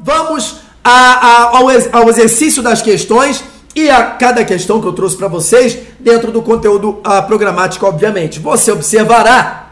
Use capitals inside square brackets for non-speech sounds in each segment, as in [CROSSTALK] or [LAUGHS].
vamos a, a, ao, ao exercício das questões e a cada questão que eu trouxe para vocês dentro do conteúdo uh, programático, obviamente. Você observará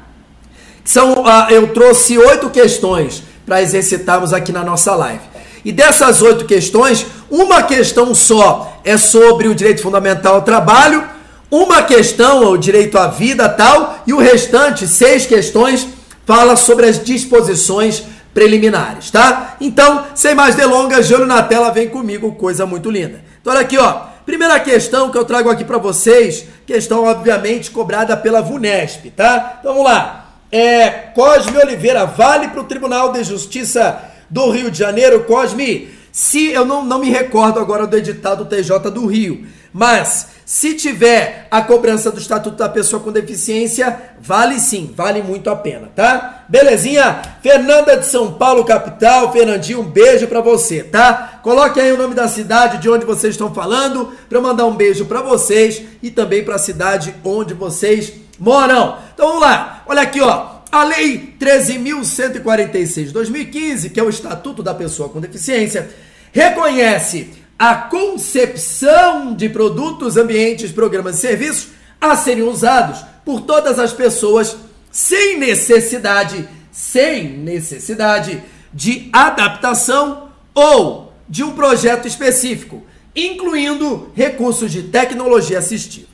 que são, uh, eu trouxe oito questões para exercitarmos aqui na nossa live. E dessas oito questões, uma questão só é sobre o direito fundamental ao trabalho, uma questão é o direito à vida tal, e o restante, seis questões, fala sobre as disposições preliminares, tá? Então, sem mais delongas, de olho na tela, vem comigo, coisa muito linda. Então, olha aqui, ó. Primeira questão que eu trago aqui para vocês, questão obviamente cobrada pela VUNESP, tá? Então, vamos lá. É, Cosme Oliveira, vale para o Tribunal de Justiça do Rio de Janeiro, Cosme, se eu não, não me recordo agora do editado do TJ do Rio, mas se tiver a cobrança do Estatuto da Pessoa com Deficiência, vale sim, vale muito a pena, tá? Belezinha? Fernanda de São Paulo, capital. Fernandinho, um beijo para você, tá? Coloque aí o nome da cidade de onde vocês estão falando, para mandar um beijo para vocês e também para a cidade onde vocês moram. Então vamos lá. Olha aqui, ó. A Lei 13.146 de 2015, que é o Estatuto da Pessoa com Deficiência, reconhece a concepção de produtos, ambientes, programas e serviços a serem usados por todas as pessoas sem necessidade, sem necessidade de adaptação ou de um projeto específico, incluindo recursos de tecnologia assistiva.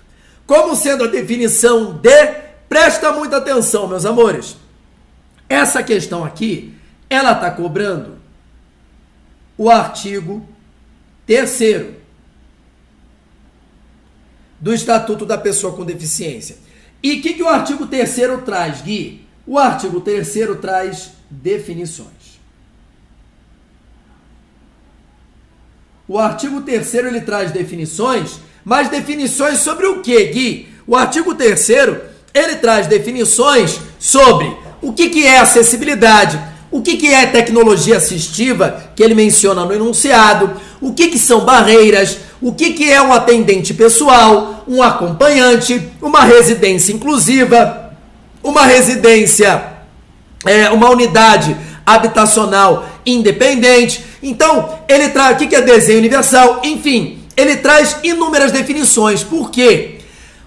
Como sendo a definição de, presta muita atenção, meus amores. Essa questão aqui, ela está cobrando o artigo Terceiro, do Estatuto da Pessoa com Deficiência. E o que, que o artigo 3 traz, Gui? O artigo 3 traz definições. O artigo 3 ele traz definições, mas definições sobre o que, Gui? O artigo 3 ele traz definições sobre o que, que é acessibilidade, o que, que é tecnologia assistiva, que ele menciona no enunciado, o que, que são barreiras, o que, que é um atendente pessoal, um acompanhante, uma residência inclusiva, uma residência, é, uma unidade habitacional independente. Então, ele traz o que, que é desenho universal, enfim, ele traz inúmeras definições. Por quê?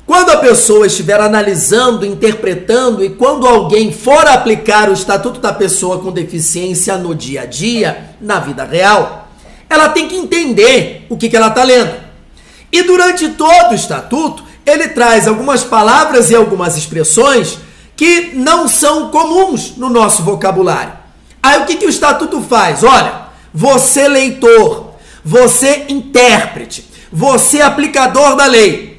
Quando a pessoa estiver analisando, interpretando e quando alguém for aplicar o Estatuto da Pessoa com Deficiência no dia a dia, na vida real, ela tem que entender o que, que ela está lendo. E durante todo o estatuto, ele traz algumas palavras e algumas expressões que não são comuns no nosso vocabulário. Aí o que, que o estatuto faz? Olha, você leitor, você intérprete, você aplicador da lei.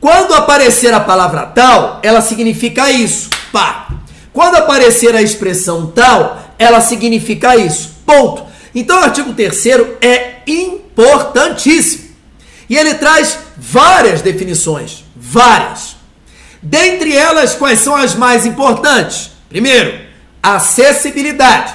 Quando aparecer a palavra tal, ela significa isso. Pá. Quando aparecer a expressão tal, ela significa isso. Ponto. Então o artigo 3 é importantíssimo. E ele traz várias definições, várias. Dentre elas, quais são as mais importantes? Primeiro, acessibilidade.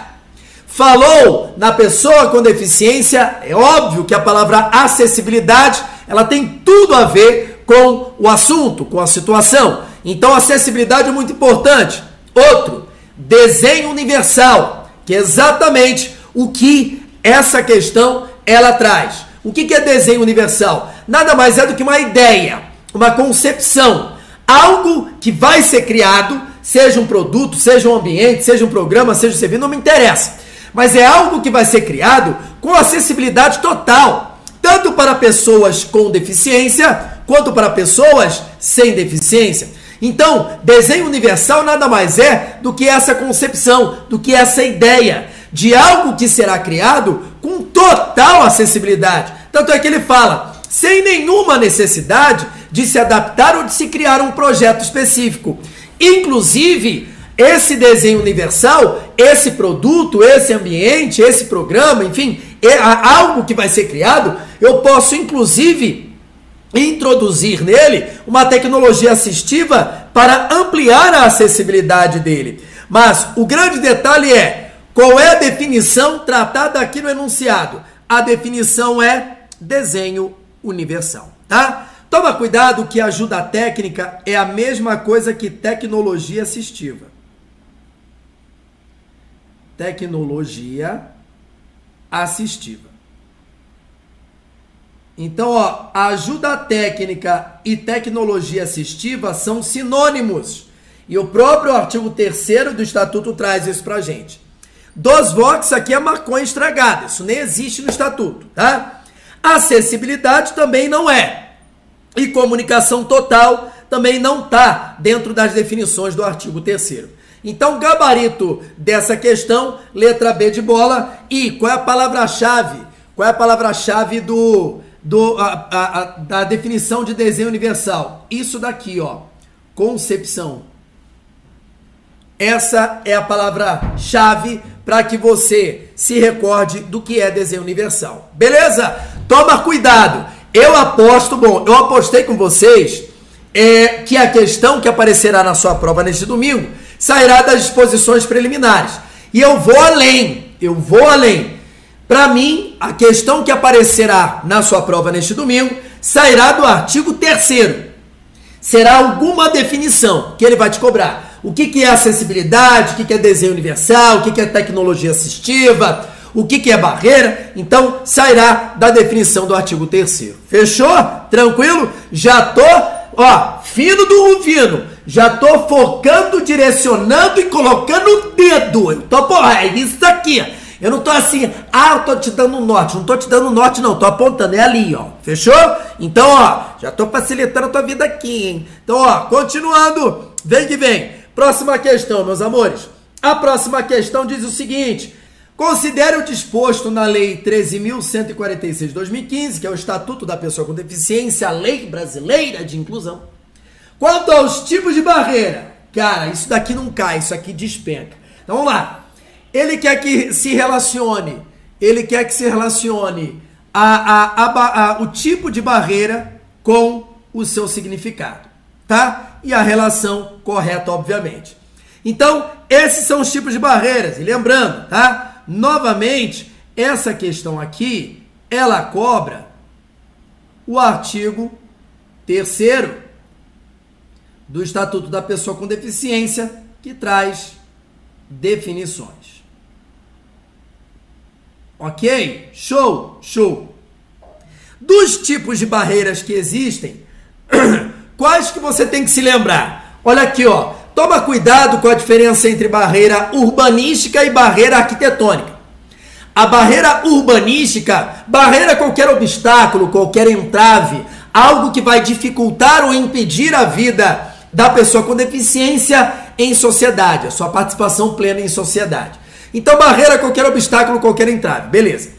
Falou na pessoa com deficiência, é óbvio que a palavra acessibilidade, ela tem tudo a ver com o assunto, com a situação. Então, acessibilidade é muito importante. Outro, desenho universal, que é exatamente o que essa questão ela traz. O que é desenho universal? Nada mais é do que uma ideia, uma concepção, algo que vai ser criado, seja um produto, seja um ambiente, seja um programa, seja um serviço, não me interessa. Mas é algo que vai ser criado com acessibilidade total, tanto para pessoas com deficiência quanto para pessoas sem deficiência. Então, desenho universal nada mais é do que essa concepção, do que essa ideia de algo que será criado com total acessibilidade. Tanto é que ele fala, sem nenhuma necessidade de se adaptar ou de se criar um projeto específico. Inclusive, esse desenho universal, esse produto, esse ambiente, esse programa, enfim, é algo que vai ser criado, eu posso inclusive introduzir nele uma tecnologia assistiva para ampliar a acessibilidade dele. Mas o grande detalhe é qual é a definição tratada aqui no enunciado? A definição é desenho universal, tá? Toma cuidado que ajuda técnica é a mesma coisa que tecnologia assistiva. Tecnologia assistiva. Então, ó, ajuda técnica e tecnologia assistiva são sinônimos. E o próprio artigo 3 do Estatuto traz isso pra gente. Dos vox aqui é maconha estragada. Isso nem existe no Estatuto, tá? Acessibilidade também não é. E comunicação total também não está dentro das definições do artigo 3 Então, gabarito dessa questão, letra B de bola. E qual é a palavra-chave? Qual é a palavra-chave do, do, a, a, a, da definição de desenho universal? Isso daqui, ó. Concepção. Essa é a palavra-chave para que você se recorde do que é desenho universal. Beleza? Toma cuidado. Eu aposto, bom, eu apostei com vocês é, que a questão que aparecerá na sua prova neste domingo sairá das disposições preliminares. E eu vou além, eu vou além. Para mim, a questão que aparecerá na sua prova neste domingo sairá do artigo 3 Será alguma definição que ele vai te cobrar. O que, que é acessibilidade, o que, que é desenho universal, o que, que é tecnologia assistiva, o que, que é barreira. Então, sairá da definição do artigo 3 Fechou? Tranquilo? Já tô Ó, fino do Rufino. Já tô focando, direcionando e colocando o dedo. Tô, porra, é isso aqui. Eu não tô assim, ah, eu tô te dando norte. Não tô te dando norte, não. Tô apontando, é ali, ó. Fechou? Então, ó, já tô facilitando a tua vida aqui, hein? Então, ó, continuando. Vem que vem. Próxima questão, meus amores. A próxima questão diz o seguinte. Considere o disposto na Lei 13.146 de 2015, que é o Estatuto da Pessoa com Deficiência, a Lei Brasileira de Inclusão. Quanto aos tipos de barreira, cara, isso daqui não cai, isso aqui despenca. Então vamos lá. Ele quer que se relacione, ele quer que se relacione a, a, a, a o tipo de barreira com o seu significado, tá? E a relação correta, obviamente. Então, esses são os tipos de barreiras. E lembrando, tá? Novamente, essa questão aqui, ela cobra o artigo 3 do Estatuto da Pessoa com Deficiência, que traz definições. Ok? Show, show. Dos tipos de barreiras que existem, [CLEARS THROAT] quais que você tem que se lembrar? Olha aqui, ó. Toma cuidado com a diferença entre barreira urbanística e barreira arquitetônica. A barreira urbanística, barreira qualquer obstáculo, qualquer entrave, algo que vai dificultar ou impedir a vida da pessoa com deficiência em sociedade, a sua participação plena em sociedade. Então, barreira é qualquer obstáculo, qualquer entrave, beleza.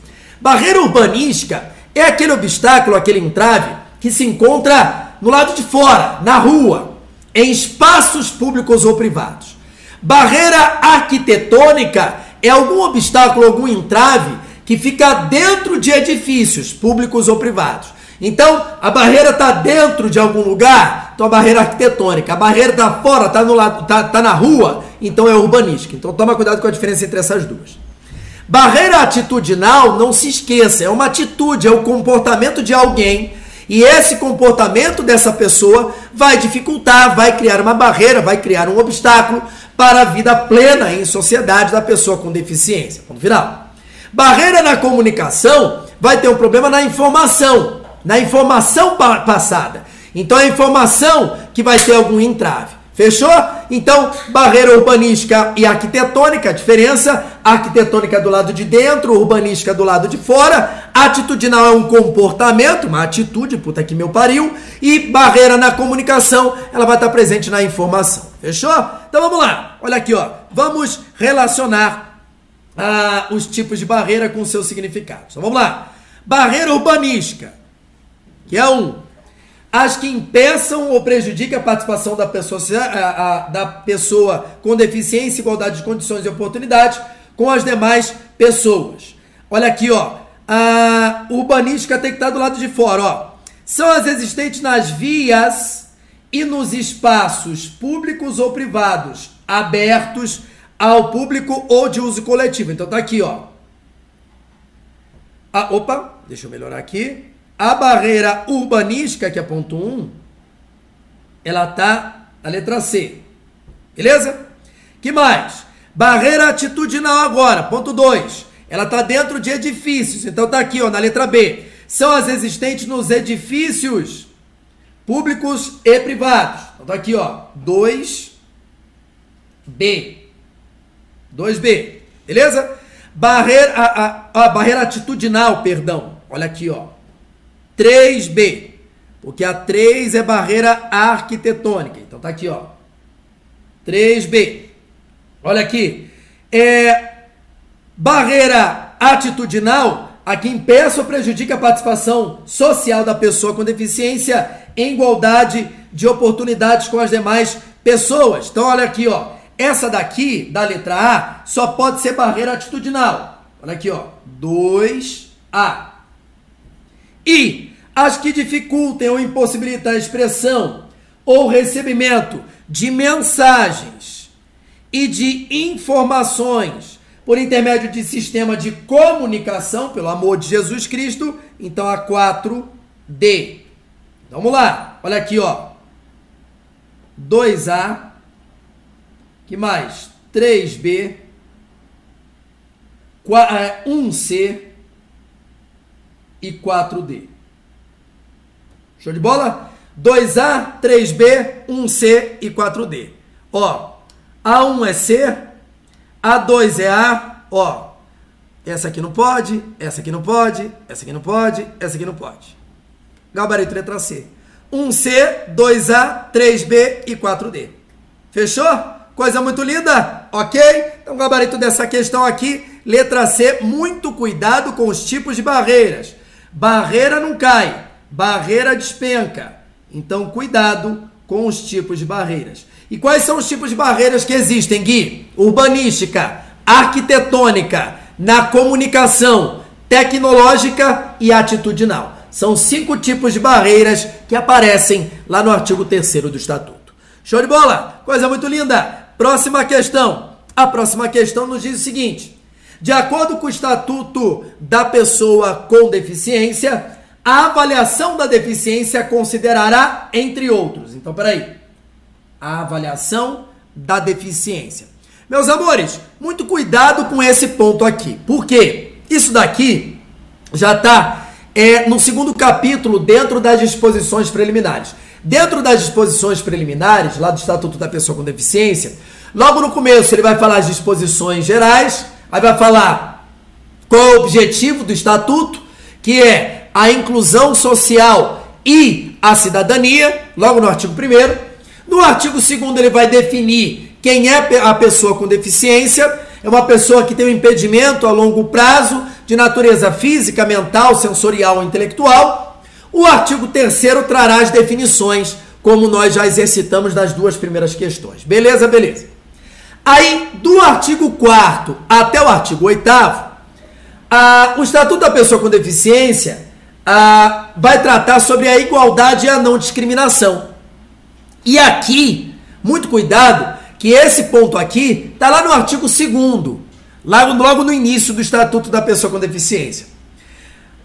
Barreira urbanística é aquele obstáculo, aquele entrave que se encontra no lado de fora, na rua, em espaços públicos ou privados. Barreira arquitetônica é algum obstáculo, algum entrave que fica dentro de edifícios públicos ou privados. Então, a barreira está dentro de algum lugar, então a barreira arquitetônica. A barreira está fora, está tá, tá na rua, então é urbanística. Então toma cuidado com a diferença entre essas duas. Barreira atitudinal, não se esqueça, é uma atitude, é o comportamento de alguém e esse comportamento dessa pessoa vai dificultar, vai criar uma barreira, vai criar um obstáculo para a vida plena em sociedade da pessoa com deficiência. Ponto final. Barreira na comunicação vai ter um problema na informação, na informação passada. Então é a informação que vai ter algum entrave. Fechou? Então, barreira urbanística e arquitetônica, a diferença, arquitetônica do lado de dentro, urbanística do lado de fora, atitudinal é um comportamento, uma atitude, puta que meu pariu, e barreira na comunicação, ela vai estar presente na informação. Fechou? Então vamos lá. Olha aqui, ó. Vamos relacionar ah, os tipos de barreira com seus significados. Então vamos lá. Barreira urbanística, que é um as que impeçam ou prejudiquem a participação da pessoa, a, a, da pessoa com deficiência, igualdade de condições e oportunidades com as demais pessoas. Olha aqui, ó. A urbanística tem que estar do lado de fora, ó. São as existentes nas vias e nos espaços públicos ou privados, abertos ao público ou de uso coletivo. Então tá aqui, ó. Ah, opa, deixa eu melhorar aqui. A barreira urbanística, que é ponto 1, um, ela tá na letra C. Beleza? Que mais? Barreira atitudinal agora, ponto 2. Ela está dentro de edifícios. Então tá aqui, ó, na letra B. São as existentes nos edifícios públicos e privados. Então tá aqui, ó, 2B. 2B. Beleza? Barreira, a, a, a barreira atitudinal, perdão. Olha aqui, ó. 3B. Porque a 3 é barreira arquitetônica. Então tá aqui, ó. 3B. Olha aqui. É barreira atitudinal a que impeça ou prejudica a participação social da pessoa com deficiência em igualdade de oportunidades com as demais pessoas. Então olha aqui, ó. Essa daqui, da letra A, só pode ser barreira atitudinal. Olha aqui, ó. 2A. E as que dificultem ou impossibilitam a expressão ou recebimento de mensagens e de informações por intermédio de sistema de comunicação, pelo amor de Jesus Cristo, então a 4D. Vamos lá, olha aqui, ó. 2A, que mais? 3B, 1C e 4D. Show de bola? 2A, 3B, 1C e 4D. Ó, A1 é C, A2 é A, ó. Essa aqui não pode, essa aqui não pode, essa aqui não pode, essa aqui não pode. Gabarito letra C. 1C, 2A, 3B e 4D. Fechou? Coisa muito linda? Ok? Então, gabarito dessa questão aqui, letra C, muito cuidado com os tipos de barreiras. Barreira não cai, barreira despenca. Então, cuidado com os tipos de barreiras. E quais são os tipos de barreiras que existem, Gui? Urbanística, arquitetônica, na comunicação, tecnológica e atitudinal. São cinco tipos de barreiras que aparecem lá no artigo 3 do Estatuto. Show de bola? Coisa muito linda. Próxima questão. A próxima questão nos diz o seguinte: de acordo com o Estatuto da Pessoa com Deficiência, a avaliação da deficiência considerará, entre outros. Então, peraí. A avaliação da deficiência. Meus amores, muito cuidado com esse ponto aqui. Por quê? Isso daqui já está é, no segundo capítulo, dentro das disposições preliminares. Dentro das disposições preliminares, lá do Estatuto da Pessoa com Deficiência, logo no começo ele vai falar as disposições gerais, aí vai falar qual é o objetivo do Estatuto, que é a inclusão social e a cidadania, logo no artigo 1. No artigo 2, ele vai definir quem é a pessoa com deficiência. É uma pessoa que tem um impedimento a longo prazo de natureza física, mental, sensorial ou intelectual. O artigo 3 trará as definições, como nós já exercitamos nas duas primeiras questões. Beleza, beleza. Aí, do artigo 4 até o artigo 8, o Estatuto da Pessoa com Deficiência ah, vai tratar sobre a igualdade e a não discriminação. E aqui, muito cuidado, que esse ponto aqui está lá no artigo 2 logo, logo no início do Estatuto da Pessoa com Deficiência.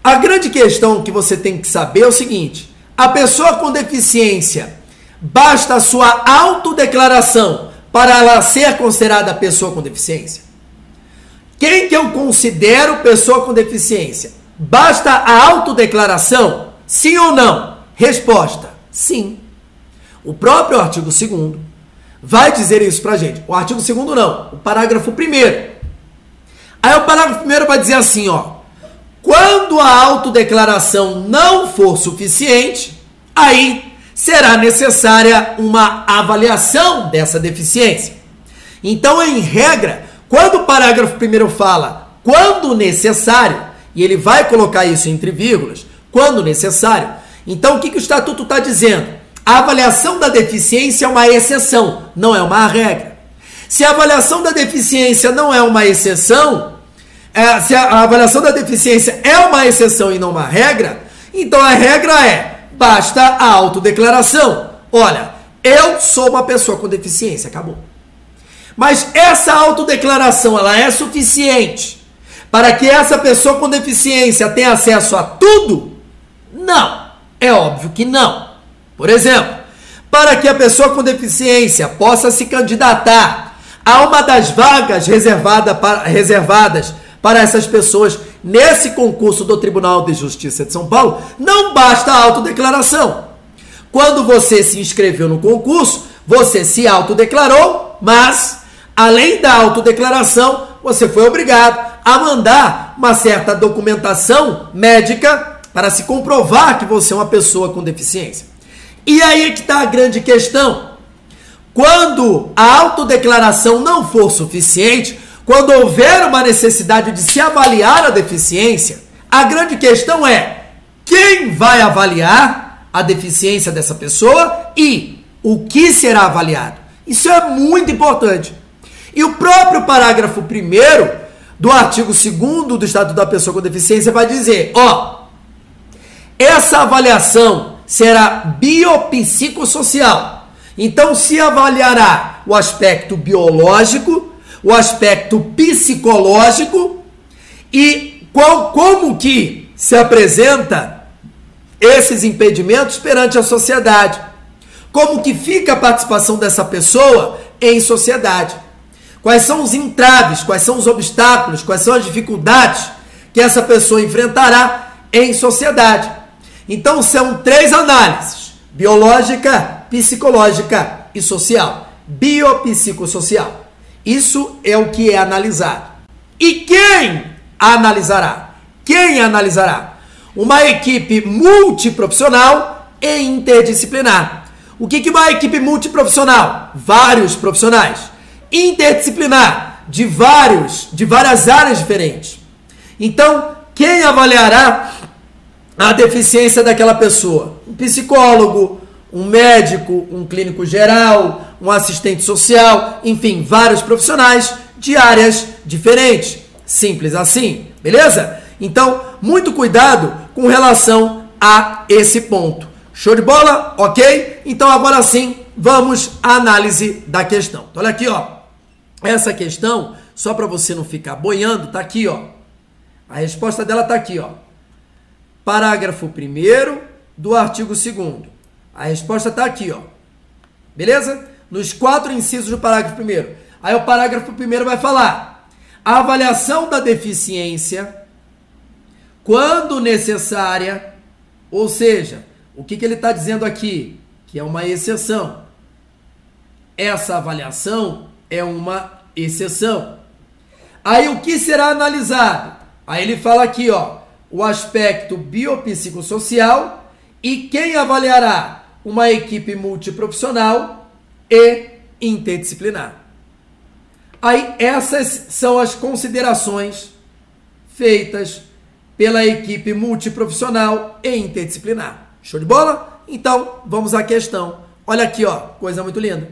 A grande questão que você tem que saber é o seguinte: a pessoa com deficiência, basta a sua autodeclaração para ela ser considerada pessoa com deficiência? Quem que eu considero pessoa com deficiência? Basta a autodeclaração? Sim ou não? Resposta: sim. O próprio artigo 2 vai dizer isso pra gente. O artigo 2 não, o parágrafo 1. Aí o parágrafo 1 vai dizer assim, ó: quando a autodeclaração não for suficiente, aí será necessária uma avaliação dessa deficiência. Então, em regra, quando o parágrafo 1 fala quando necessário, e ele vai colocar isso entre vírgulas quando necessário. Então, o que, que o estatuto está dizendo? A avaliação da deficiência é uma exceção, não é uma regra. Se a avaliação da deficiência não é uma exceção, é, se a avaliação da deficiência é uma exceção e não uma regra, então a regra é: basta a autodeclaração. Olha, eu sou uma pessoa com deficiência, acabou. Mas essa autodeclaração ela é suficiente para que essa pessoa com deficiência tenha acesso a tudo? Não, é óbvio que não. Por exemplo, para que a pessoa com deficiência possa se candidatar a uma das vagas reservada para, reservadas para essas pessoas nesse concurso do Tribunal de Justiça de São Paulo, não basta a autodeclaração. Quando você se inscreveu no concurso, você se autodeclarou, mas além da autodeclaração, você foi obrigado a mandar uma certa documentação médica para se comprovar que você é uma pessoa com deficiência. E aí que está a grande questão. Quando a autodeclaração não for suficiente, quando houver uma necessidade de se avaliar a deficiência, a grande questão é quem vai avaliar a deficiência dessa pessoa e o que será avaliado. Isso é muito importante. E o próprio parágrafo 1 do artigo 2 do Estatuto da Pessoa com Deficiência vai dizer: ó, essa avaliação será biopsicossocial. Então se avaliará o aspecto biológico, o aspecto psicológico e qual, como que se apresenta esses impedimentos perante a sociedade. Como que fica a participação dessa pessoa em sociedade. Quais são os entraves, quais são os obstáculos, quais são as dificuldades que essa pessoa enfrentará em sociedade. Então são três análises: biológica, psicológica e social. Biopsicossocial. Isso é o que é analisado. E quem analisará? Quem analisará? Uma equipe multiprofissional e interdisciplinar. O que é uma equipe multiprofissional? Vários profissionais interdisciplinar de vários, de várias áreas diferentes. Então, quem avaliará a deficiência daquela pessoa? Um psicólogo, um médico, um clínico geral, um assistente social, enfim, vários profissionais de áreas diferentes. Simples assim, beleza? Então, muito cuidado com relação a esse ponto. Show de bola? Ok? Então, agora sim, vamos à análise da questão. Então, olha aqui, ó. Essa questão, só para você não ficar boiando, tá aqui, ó. A resposta dela tá aqui, ó. Parágrafo 1 do artigo 2 A resposta tá aqui, ó. Beleza? Nos quatro incisos do parágrafo 1 Aí o parágrafo 1 vai falar: a avaliação da deficiência, quando necessária, ou seja, o que, que ele está dizendo aqui? Que é uma exceção. Essa avaliação é uma exceção. Aí o que será analisado? Aí ele fala aqui, ó, o aspecto biopsicossocial e quem avaliará? Uma equipe multiprofissional e interdisciplinar. Aí essas são as considerações feitas pela equipe multiprofissional e interdisciplinar. Show de bola? Então, vamos à questão. Olha aqui, ó, coisa muito linda.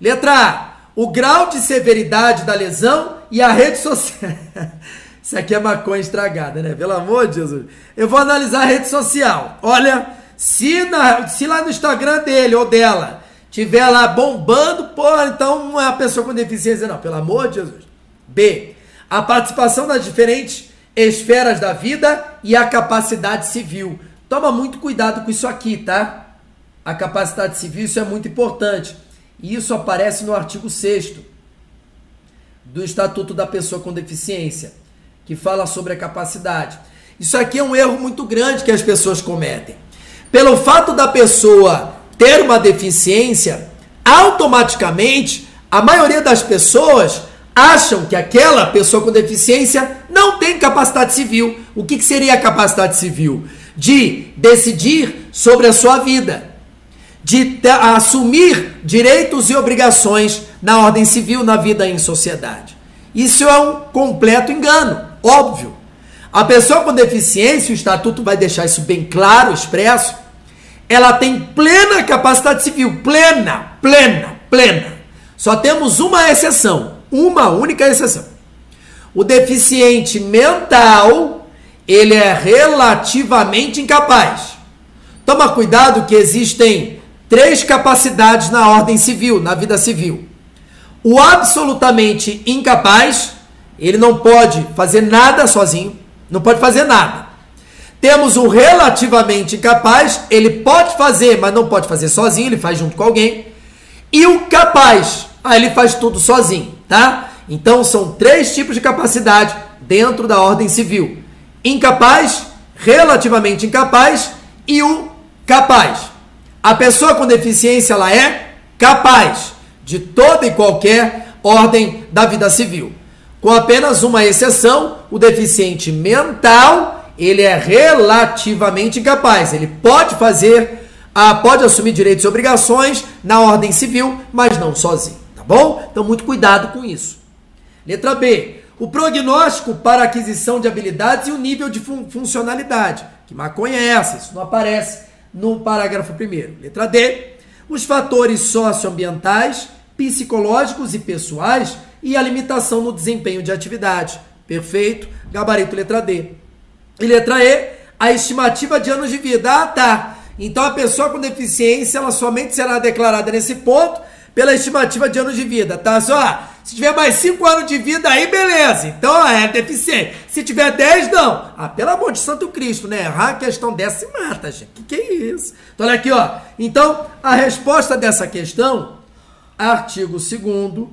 Letra A o grau de severidade da lesão e a rede social. [LAUGHS] Isso aqui é maconha estragada, né? Pelo amor de Jesus. Eu vou analisar a rede social. Olha, se, na, se lá no Instagram dele ou dela tiver lá bombando, pô, então não é a pessoa com deficiência, não. Pelo amor de Jesus. B. A participação nas diferentes esferas da vida e a capacidade civil. Toma muito cuidado com isso aqui, tá? A capacidade civil, isso é muito importante. E isso aparece no artigo 6 do Estatuto da Pessoa com Deficiência, que fala sobre a capacidade. Isso aqui é um erro muito grande que as pessoas cometem. Pelo fato da pessoa ter uma deficiência, automaticamente a maioria das pessoas acham que aquela pessoa com deficiência não tem capacidade civil. O que, que seria a capacidade civil? De decidir sobre a sua vida de assumir direitos e obrigações na ordem civil, na vida em sociedade. Isso é um completo engano, óbvio. A pessoa com deficiência, o estatuto vai deixar isso bem claro, expresso, ela tem plena capacidade civil, plena, plena, plena. Só temos uma exceção, uma única exceção. O deficiente mental, ele é relativamente incapaz. Toma cuidado que existem três capacidades na ordem civil, na vida civil. O absolutamente incapaz, ele não pode fazer nada sozinho, não pode fazer nada. Temos o relativamente incapaz, ele pode fazer, mas não pode fazer sozinho, ele faz junto com alguém. E o capaz, aí ele faz tudo sozinho, tá? Então são três tipos de capacidade dentro da ordem civil. Incapaz, relativamente incapaz e o capaz. A pessoa com deficiência ela é capaz de toda e qualquer ordem da vida civil. Com apenas uma exceção, o deficiente mental, ele é relativamente incapaz. Ele pode fazer, ah, pode assumir direitos e obrigações na ordem civil, mas não sozinho, tá bom? Então muito cuidado com isso. Letra B. O prognóstico para aquisição de habilidades e o nível de fun funcionalidade. Que maconha é essa? Isso não aparece no parágrafo primeiro. Letra D. Os fatores socioambientais, psicológicos e pessoais e a limitação no desempenho de atividade. Perfeito. Gabarito letra D. E letra E, a estimativa de anos de vida. Ah, tá. Então a pessoa com deficiência, ela somente será declarada nesse ponto pela estimativa de anos de vida, tá? Só, se tiver mais 5 anos de vida, aí beleza. Então é deficiente. Se tiver 10, não. Ah, pelo amor de Santo Cristo, né? Errar a questão dessa se mata, gente. Que que é isso? Então olha aqui, ó. Então, a resposta dessa questão, artigo 2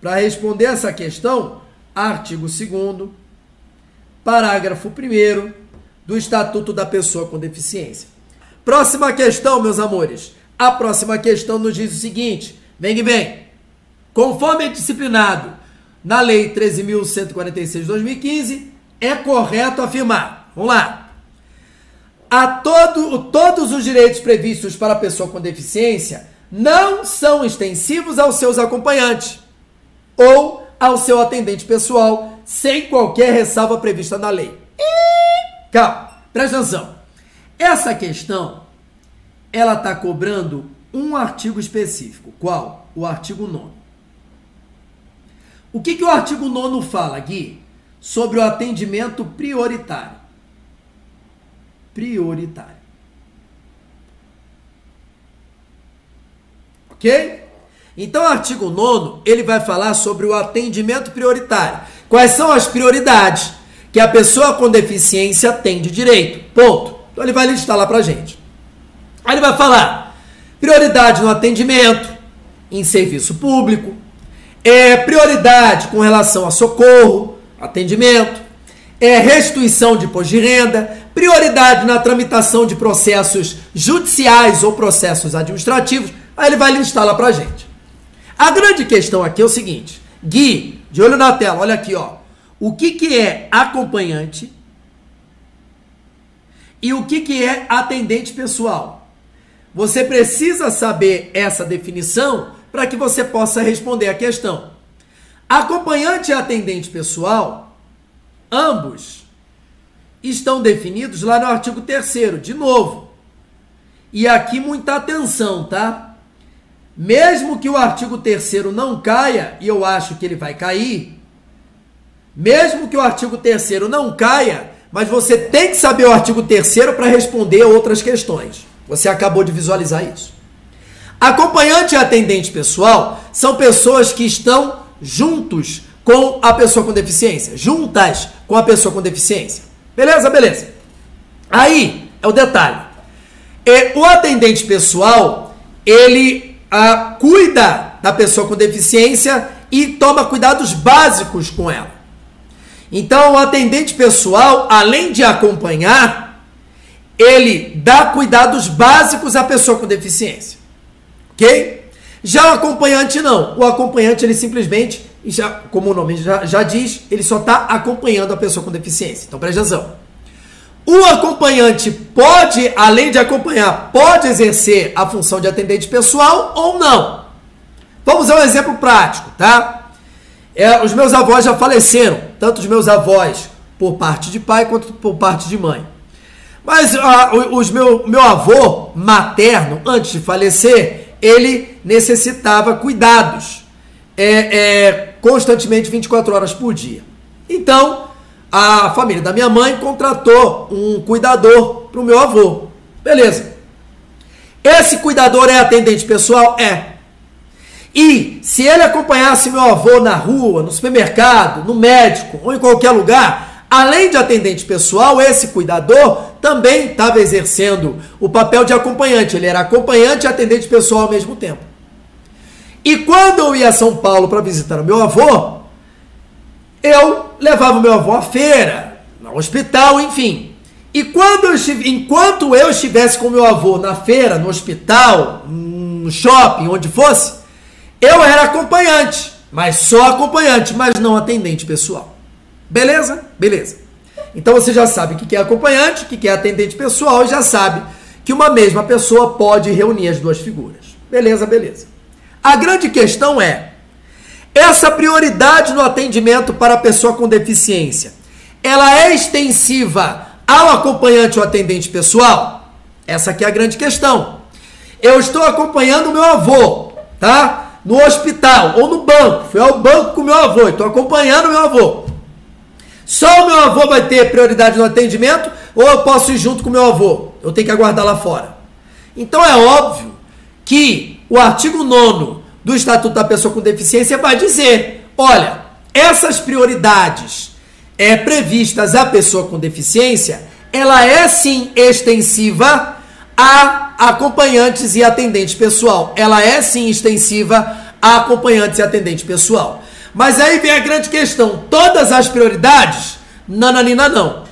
para responder essa questão, artigo 2 parágrafo 1 do Estatuto da Pessoa com Deficiência. Próxima questão, meus amores. A próxima questão nos diz o seguinte: vem que vem. Conforme é disciplinado na Lei 13.146 de 2015, é correto afirmar. Vamos lá. A todo, todos os direitos previstos para a pessoa com deficiência não são extensivos aos seus acompanhantes ou ao seu atendente pessoal, sem qualquer ressalva prevista na lei. E... Calma, presta atenção. Essa questão ela está cobrando um artigo específico. Qual? O artigo 9. O que, que o artigo 9 fala, Gui? Sobre o atendimento prioritário. Prioritário. Ok? Então, o artigo 9 ele vai falar sobre o atendimento prioritário. Quais são as prioridades que a pessoa com deficiência tem de direito? Ponto. Então, ele vai listar lá para gente. Aí ele vai falar prioridade no atendimento, em serviço público, é prioridade com relação a socorro, atendimento, é restituição de imposto de renda, prioridade na tramitação de processos judiciais ou processos administrativos. Aí ele vai listar lá pra gente. A grande questão aqui é o seguinte: Gui, de olho na tela, olha aqui, ó. O que, que é acompanhante e o que, que é atendente pessoal? Você precisa saber essa definição para que você possa responder a questão. Acompanhante e atendente pessoal, ambos estão definidos lá no artigo 3 de novo. E aqui muita atenção, tá? Mesmo que o artigo 3 não caia, e eu acho que ele vai cair, mesmo que o artigo 3 não caia, mas você tem que saber o artigo 3 para responder outras questões. Você acabou de visualizar isso. Acompanhante e atendente pessoal são pessoas que estão juntos com a pessoa com deficiência, juntas com a pessoa com deficiência. Beleza? Beleza. Aí é o detalhe. É, o atendente pessoal, ele ah, cuida da pessoa com deficiência e toma cuidados básicos com ela. Então, o atendente pessoal, além de acompanhar, ele dá cuidados básicos à pessoa com deficiência. Ok? Já o acompanhante não. O acompanhante, ele simplesmente, já, como o nome já, já diz, ele só está acompanhando a pessoa com deficiência. Então presta atenção. O acompanhante pode, além de acompanhar, pode exercer a função de atendente pessoal ou não. Vamos a um exemplo prático, tá? É, os meus avós já faleceram, tanto os meus avós por parte de pai quanto por parte de mãe. Mas uh, os meu, meu avô materno, antes de falecer, ele necessitava cuidados é, é, constantemente 24 horas por dia. Então, a família da minha mãe contratou um cuidador para o meu avô. Beleza. Esse cuidador é atendente pessoal? É. E se ele acompanhasse meu avô na rua, no supermercado, no médico ou em qualquer lugar, Além de atendente pessoal, esse cuidador também estava exercendo o papel de acompanhante. Ele era acompanhante e atendente pessoal ao mesmo tempo. E quando eu ia a São Paulo para visitar o meu avô, eu levava meu avô à feira, ao hospital, enfim. E quando eu estive, enquanto eu estivesse com meu avô na feira, no hospital, no shopping, onde fosse, eu era acompanhante, mas só acompanhante, mas não atendente pessoal. Beleza? Beleza. Então você já sabe o que é acompanhante, o que é atendente pessoal e já sabe que uma mesma pessoa pode reunir as duas figuras. Beleza, beleza. A grande questão é: essa prioridade no atendimento para a pessoa com deficiência, ela é extensiva ao acompanhante ou atendente pessoal? Essa aqui é a grande questão. Eu estou acompanhando o meu avô, tá? No hospital ou no banco. Fui ao banco com meu avô, estou acompanhando meu avô. Só o meu avô vai ter prioridade no atendimento ou eu posso ir junto com o meu avô? Eu tenho que aguardar lá fora. Então é óbvio que o artigo 9 do Estatuto da Pessoa com Deficiência vai dizer: olha, essas prioridades é, previstas à pessoa com deficiência, ela é sim extensiva a acompanhantes e atendente pessoal. Ela é sim extensiva a acompanhantes e atendente pessoal. Mas aí vem a grande questão: todas as prioridades? Nananina, não.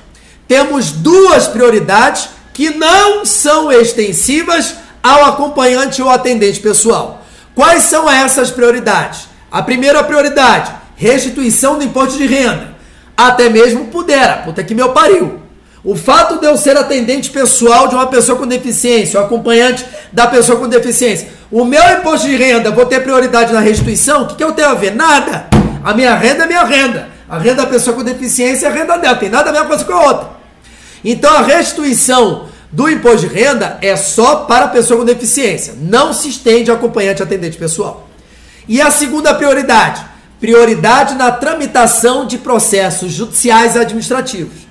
Temos duas prioridades que não são extensivas ao acompanhante ou atendente pessoal. Quais são essas prioridades? A primeira prioridade, restituição do imposto de renda. Até mesmo pudera, puta que meu pariu. O fato de eu ser atendente pessoal de uma pessoa com deficiência, acompanhante da pessoa com deficiência, o meu imposto de renda, vou ter prioridade na restituição? O que, que eu tenho a ver? Nada. A minha renda é minha renda. A renda da pessoa com deficiência é a renda dela. Tem nada a ver uma coisa com a outra. Então a restituição do imposto de renda é só para a pessoa com deficiência, não se estende ao acompanhante atendente pessoal. E a segunda prioridade, prioridade na tramitação de processos judiciais e administrativos.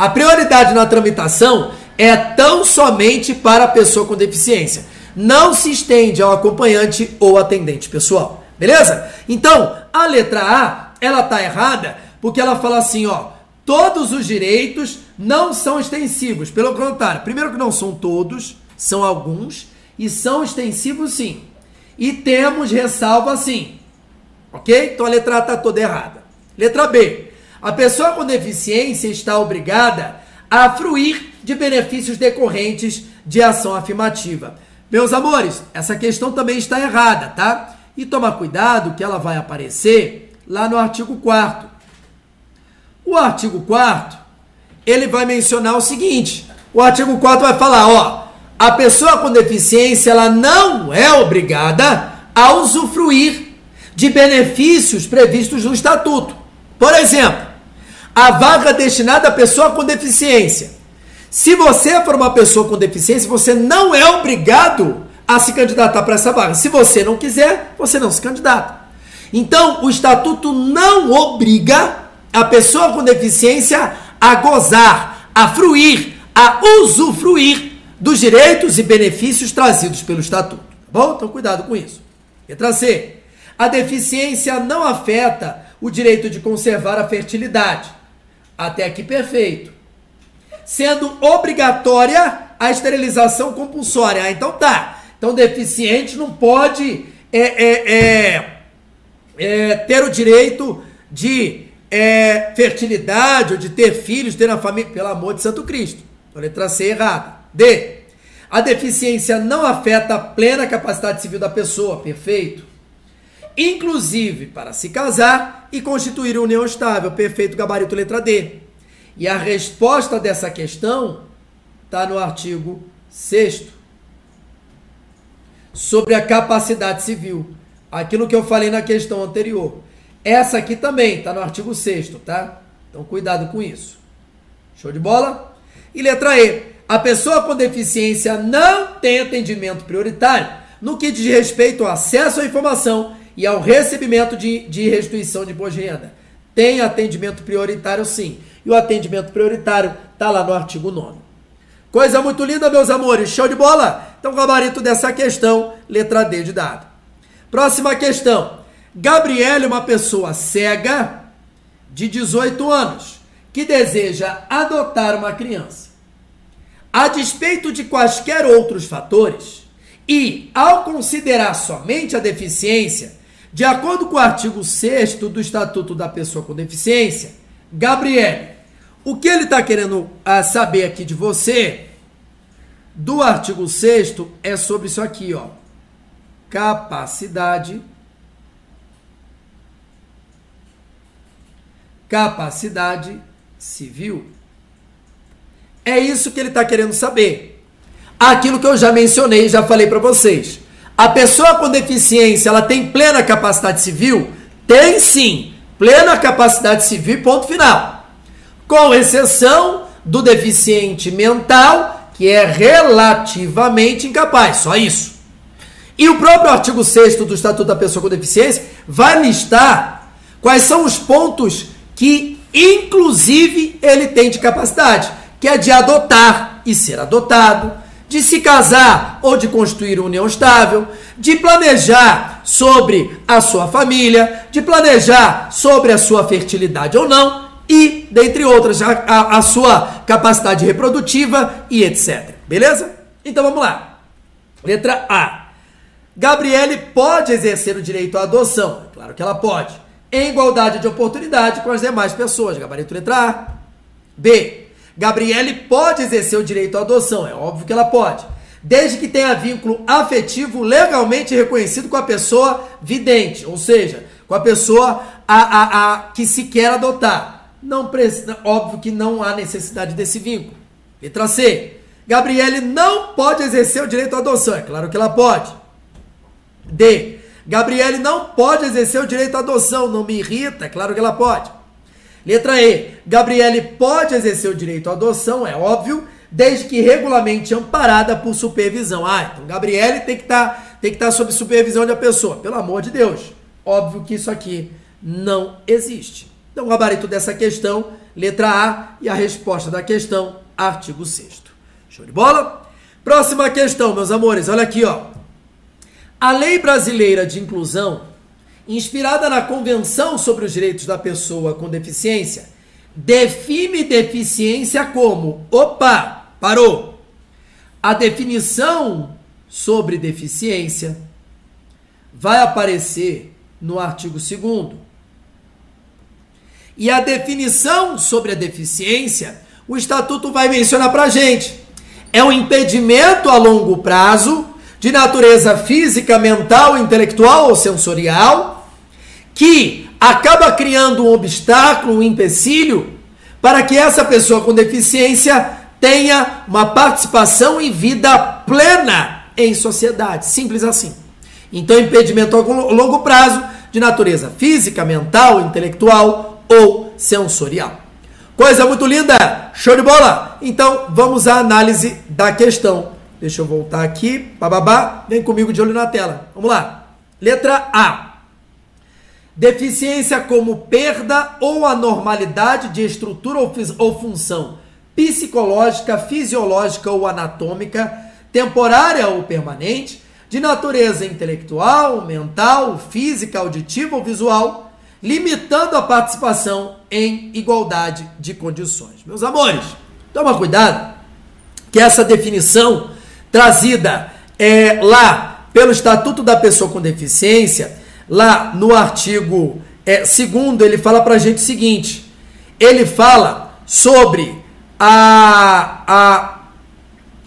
A prioridade na tramitação é tão somente para a pessoa com deficiência, não se estende ao acompanhante ou atendente pessoal. Beleza? Então, a letra A, ela tá errada porque ela fala assim, ó, todos os direitos não são extensivos. Pelo contrário, primeiro que não são todos, são alguns, e são extensivos sim. E temos ressalva sim. Ok? Então a letra A está toda errada. Letra B. A pessoa com deficiência está obrigada a fruir de benefícios decorrentes de ação afirmativa. Meus amores, essa questão também está errada, tá? E toma cuidado que ela vai aparecer lá no artigo 4 o artigo 4 ele vai mencionar o seguinte: o artigo 4 vai falar, ó, a pessoa com deficiência ela não é obrigada a usufruir de benefícios previstos no estatuto. Por exemplo, a vaga destinada à pessoa com deficiência. Se você for uma pessoa com deficiência, você não é obrigado a se candidatar para essa vaga. Se você não quiser, você não se candidata. Então, o estatuto não obriga a pessoa com deficiência a gozar, a fruir, a usufruir dos direitos e benefícios trazidos pelo Estatuto. Tá bom? Então, cuidado com isso. Letra C. A deficiência não afeta o direito de conservar a fertilidade. Até aqui, perfeito. Sendo obrigatória a esterilização compulsória. Ah, então tá. Então, deficiente não pode é, é, é, é ter o direito de é, fertilidade ou de ter filhos, ter na família, pelo amor de Santo Cristo. Letra C errada. D. A deficiência não afeta a plena capacidade civil da pessoa. Perfeito. Inclusive para se casar e constituir união estável. Perfeito, gabarito letra D. E a resposta dessa questão está no artigo 6 sobre a capacidade civil. Aquilo que eu falei na questão anterior. Essa aqui também está no artigo 6 tá? Então cuidado com isso. Show de bola? E letra E. A pessoa com deficiência não tem atendimento prioritário no que diz respeito ao acesso à informação e ao recebimento de, de restituição de de renda. Tem atendimento prioritário sim. E o atendimento prioritário está lá no artigo 9. Coisa muito linda, meus amores. Show de bola? Então, gabarito dessa questão, letra D de dado. Próxima questão. Gabriele é uma pessoa cega de 18 anos que deseja adotar uma criança. A despeito de quaisquer outros fatores, e ao considerar somente a deficiência, De acordo com o artigo 6 do Estatuto da Pessoa com Deficiência, Gabriel, o que ele está querendo uh, saber aqui de você, do artigo 6 é sobre isso aqui, ó. Capacidade. Capacidade civil. É isso que ele está querendo saber. Aquilo que eu já mencionei, já falei para vocês. A pessoa com deficiência, ela tem plena capacidade civil? Tem sim, plena capacidade civil, ponto final. Com exceção do deficiente mental, que é relativamente incapaz, só isso. E o próprio artigo 6 do Estatuto da Pessoa com Deficiência vai listar quais são os pontos que, inclusive, ele tem de capacidade, que é de adotar e ser adotado, de se casar ou de construir uma união estável, de planejar sobre a sua família, de planejar sobre a sua fertilidade ou não, e, dentre outras, a, a, a sua capacidade reprodutiva e etc. Beleza? Então vamos lá. Letra A. Gabriele pode exercer o direito à adoção. Claro que ela pode. Em igualdade de oportunidade com as demais pessoas. Gabarito letra A. B. Gabriele pode exercer o direito à adoção, é óbvio que ela pode, desde que tenha vínculo afetivo legalmente reconhecido com a pessoa vidente, ou seja, com a pessoa a, a, a que se quer adotar. Não precisa, óbvio que não há necessidade desse vínculo. Letra C. Gabriele não pode exercer o direito à adoção, é claro que ela pode. D. Gabriele não pode exercer o direito à adoção, não me irrita, é claro que ela pode. Letra E. Gabriele pode exercer o direito à adoção, é óbvio, desde que regularmente amparada por supervisão. Ah, então Gabriele tem que tá, estar tá sob supervisão de a pessoa. Pelo amor de Deus. Óbvio que isso aqui não existe. Então, o gabarito dessa questão, letra A, e a resposta da questão, artigo 6 Show de bola? Próxima questão, meus amores, olha aqui, ó. A Lei Brasileira de Inclusão inspirada na Convenção sobre os Direitos da Pessoa com Deficiência, define deficiência como: opa, parou. A definição sobre deficiência vai aparecer no artigo 2. E a definição sobre a deficiência, o Estatuto vai mencionar para a gente. É um impedimento a longo prazo de natureza física, mental, intelectual ou sensorial que acaba criando um obstáculo, um empecilho, para que essa pessoa com deficiência tenha uma participação em vida plena em sociedade. Simples assim. Então, impedimento a longo prazo de natureza física, mental, intelectual ou sensorial. Coisa muito linda! Show de bola! Então, vamos à análise da questão. Deixa eu voltar aqui. Bababá, vem comigo de olho na tela. Vamos lá. Letra A. Deficiência como perda ou anormalidade de estrutura ou, função psicológica, fisiológica ou anatômica, temporária ou permanente, de natureza intelectual, mental, física, auditiva ou visual, limitando a participação em igualdade de condições. Meus amores, toma cuidado que essa definição trazida é, lá pelo Estatuto da Pessoa com Deficiência lá no artigo é, segundo, ele fala para a gente o seguinte: ele fala sobre a, a,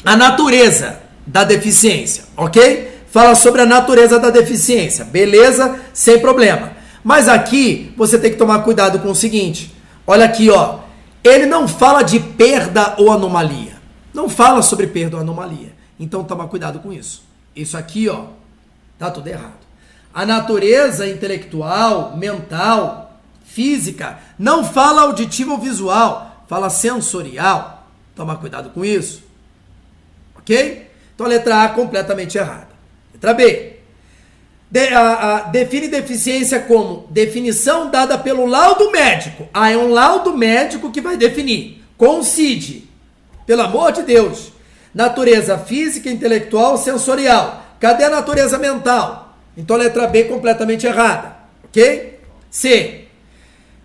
a natureza da deficiência, ok? Fala sobre a natureza da deficiência, beleza? Sem problema. Mas aqui você tem que tomar cuidado com o seguinte: olha aqui, ó. Ele não fala de perda ou anomalia. Não fala sobre perda ou anomalia. Então toma cuidado com isso. Isso aqui, ó, tá tudo errado. A natureza intelectual, mental, física, não fala auditivo ou visual, fala sensorial. Toma cuidado com isso. Ok? Então a letra A completamente errada. Letra B. De, a, a, define deficiência como definição dada pelo laudo médico. Ah, é um laudo médico que vai definir. Concide. Pelo amor de Deus. Natureza física, intelectual, sensorial. Cadê a natureza mental? Então, letra B completamente errada. Ok? C.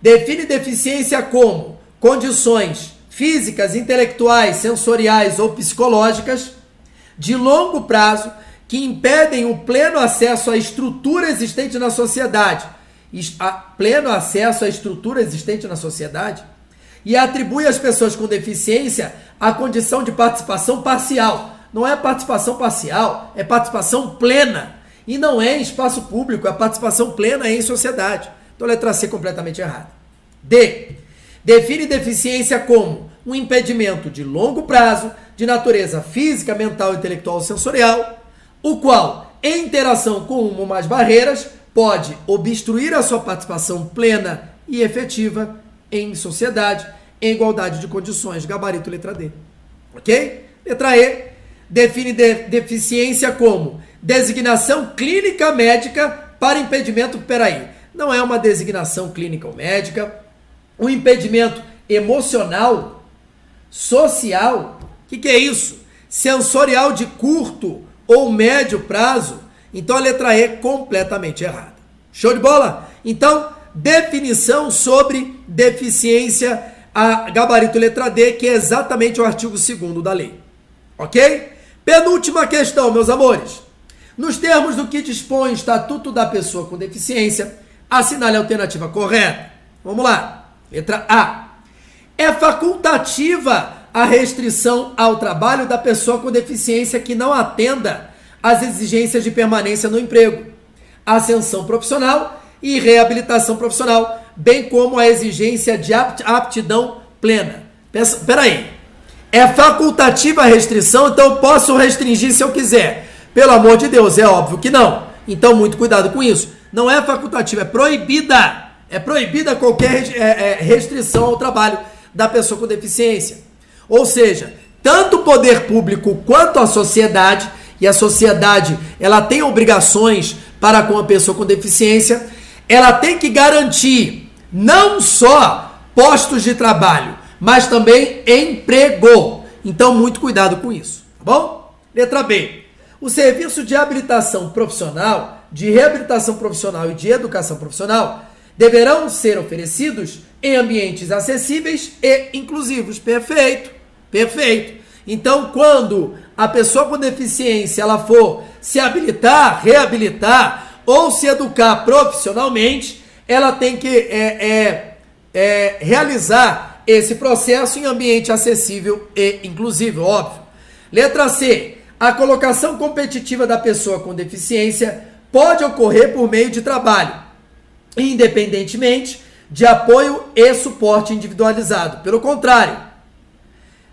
Define deficiência como condições físicas, intelectuais, sensoriais ou psicológicas de longo prazo que impedem o pleno acesso à estrutura existente na sociedade, a pleno acesso à estrutura existente na sociedade, e atribui às pessoas com deficiência a condição de participação parcial. Não é participação parcial, é participação plena. E não é em espaço público, é participação plena em sociedade. Então, letra C completamente errada. D. Define deficiência como um impedimento de longo prazo, de natureza física, mental, intelectual ou sensorial, o qual, em interação com uma ou mais barreiras, pode obstruir a sua participação plena e efetiva em sociedade, em igualdade de condições. Gabarito letra D. Ok? Letra E. Define de deficiência como designação clínica médica para impedimento. Peraí, não é uma designação clínica ou médica, um impedimento emocional, social. O que, que é isso? Sensorial de curto ou médio prazo. Então a letra E completamente errada. Show de bola? Então, definição sobre deficiência, a gabarito letra D, que é exatamente o artigo 2 da lei. Ok? Penúltima questão, meus amores. Nos termos do que dispõe o Estatuto da Pessoa com Deficiência, assinale a alternativa correta. Vamos lá. Letra A. É facultativa a restrição ao trabalho da pessoa com deficiência que não atenda às exigências de permanência no emprego, ascensão profissional e reabilitação profissional, bem como a exigência de aptidão plena. Espera aí. É facultativa a restrição, então eu posso restringir se eu quiser. Pelo amor de Deus, é óbvio que não. Então, muito cuidado com isso. Não é facultativa, é proibida. É proibida qualquer é, é, restrição ao trabalho da pessoa com deficiência. Ou seja, tanto o poder público quanto a sociedade, e a sociedade ela tem obrigações para com a pessoa com deficiência, ela tem que garantir não só postos de trabalho, mas também emprego. Então, muito cuidado com isso, tá bom? Letra B. O serviço de habilitação profissional, de reabilitação profissional e de educação profissional deverão ser oferecidos em ambientes acessíveis e inclusivos. Perfeito, perfeito. Então, quando a pessoa com deficiência ela for se habilitar, reabilitar ou se educar profissionalmente, ela tem que é, é, é, realizar esse processo em ambiente acessível e inclusivo, óbvio. Letra C. A colocação competitiva da pessoa com deficiência pode ocorrer por meio de trabalho, independentemente de apoio e suporte individualizado. Pelo contrário,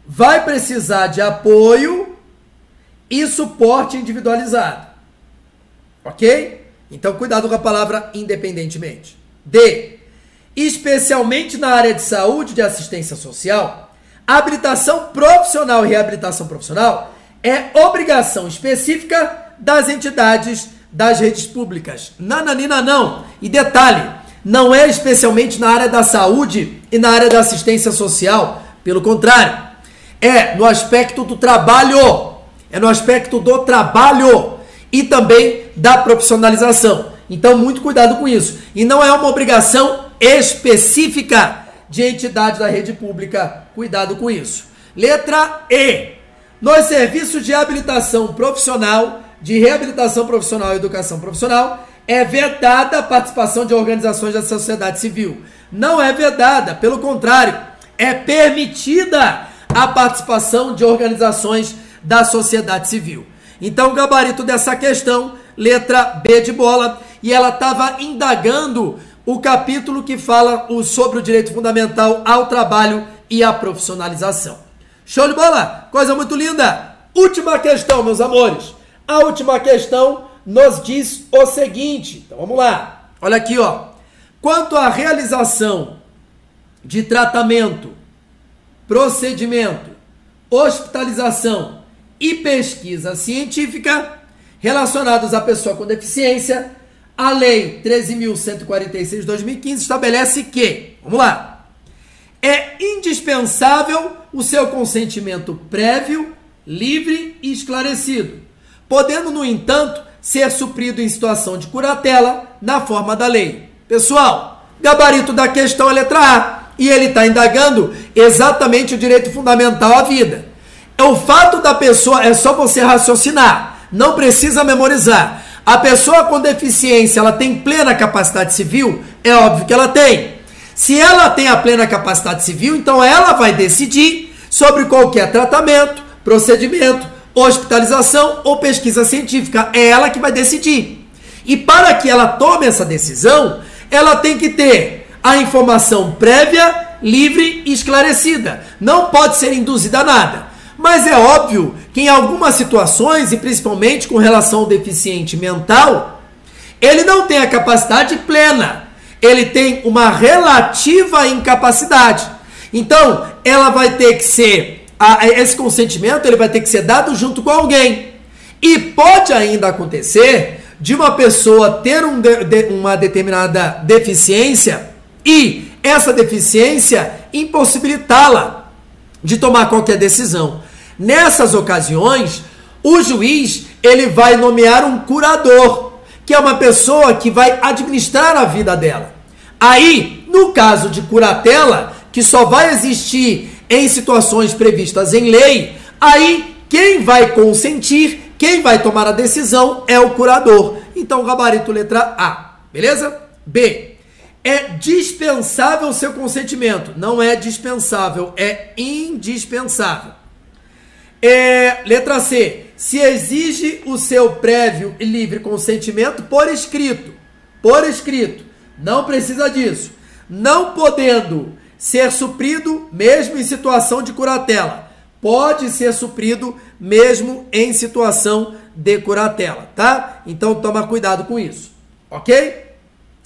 vai precisar de apoio e suporte individualizado. Ok? Então, cuidado com a palavra independentemente. D. Especialmente na área de saúde e de assistência social, habilitação profissional e reabilitação profissional é obrigação específica das entidades das redes públicas. Nananina não. E detalhe, não é especialmente na área da saúde e na área da assistência social. Pelo contrário, é no aspecto do trabalho. É no aspecto do trabalho e também da profissionalização. Então, muito cuidado com isso. E não é uma obrigação específica de entidade da rede pública. Cuidado com isso. Letra E. Nos serviços de habilitação profissional, de reabilitação profissional e educação profissional, é vedada a participação de organizações da sociedade civil. Não é vedada, pelo contrário, é permitida a participação de organizações da sociedade civil. Então, o gabarito dessa questão, letra B de bola, e ela estava indagando o capítulo que fala sobre o direito fundamental ao trabalho e à profissionalização. Show de bola? Coisa muito linda! Última questão, meus amores. A última questão nos diz o seguinte. Então vamos lá. Olha aqui, ó. Quanto à realização de tratamento, procedimento, hospitalização e pesquisa científica relacionados à pessoa com deficiência, a Lei 13.146 de 2015 estabelece que, vamos lá, é indispensável o seu consentimento prévio, livre e esclarecido, podendo, no entanto, ser suprido em situação de curatela na forma da lei. Pessoal, gabarito da questão é letra A e ele está indagando exatamente o direito fundamental à vida. É o fato da pessoa, é só você raciocinar. não precisa memorizar. A pessoa com deficiência, ela tem plena capacidade civil? É óbvio que ela tem. Se ela tem a plena capacidade civil, então ela vai decidir sobre qualquer tratamento, procedimento, hospitalização ou pesquisa científica. É ela que vai decidir. E para que ela tome essa decisão, ela tem que ter a informação prévia, livre e esclarecida. Não pode ser induzida a nada. Mas é óbvio que em algumas situações, e principalmente com relação ao deficiente mental, ele não tem a capacidade plena. Ele tem uma relativa incapacidade. Então, ela vai ter que ser a, esse consentimento ele vai ter que ser dado junto com alguém. E pode ainda acontecer de uma pessoa ter um de, de, uma determinada deficiência e essa deficiência impossibilitá-la de tomar qualquer decisão. Nessas ocasiões, o juiz ele vai nomear um curador, que é uma pessoa que vai administrar a vida dela. Aí, no caso de curatela, que só vai existir em situações previstas em lei, aí quem vai consentir, quem vai tomar a decisão é o curador. Então, gabarito letra A, beleza? B. É dispensável seu consentimento. Não é dispensável, é indispensável. É, letra C. Se exige o seu prévio e livre consentimento por escrito. Por escrito. Não precisa disso. Não podendo ser suprido mesmo em situação de curatela. Pode ser suprido mesmo em situação de curatela, tá? Então toma cuidado com isso, ok?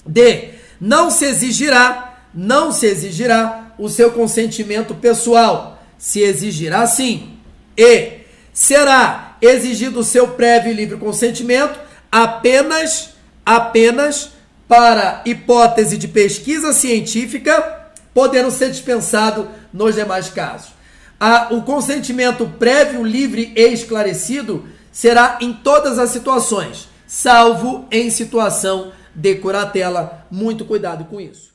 D. Não se exigirá, não se exigirá o seu consentimento pessoal. Se exigirá sim. E. Será exigido o seu prévio e livre consentimento apenas, apenas para hipótese de pesquisa científica podendo ser dispensado nos demais casos. O consentimento prévio, livre e esclarecido será em todas as situações, salvo em situação de curatela. Muito cuidado com isso.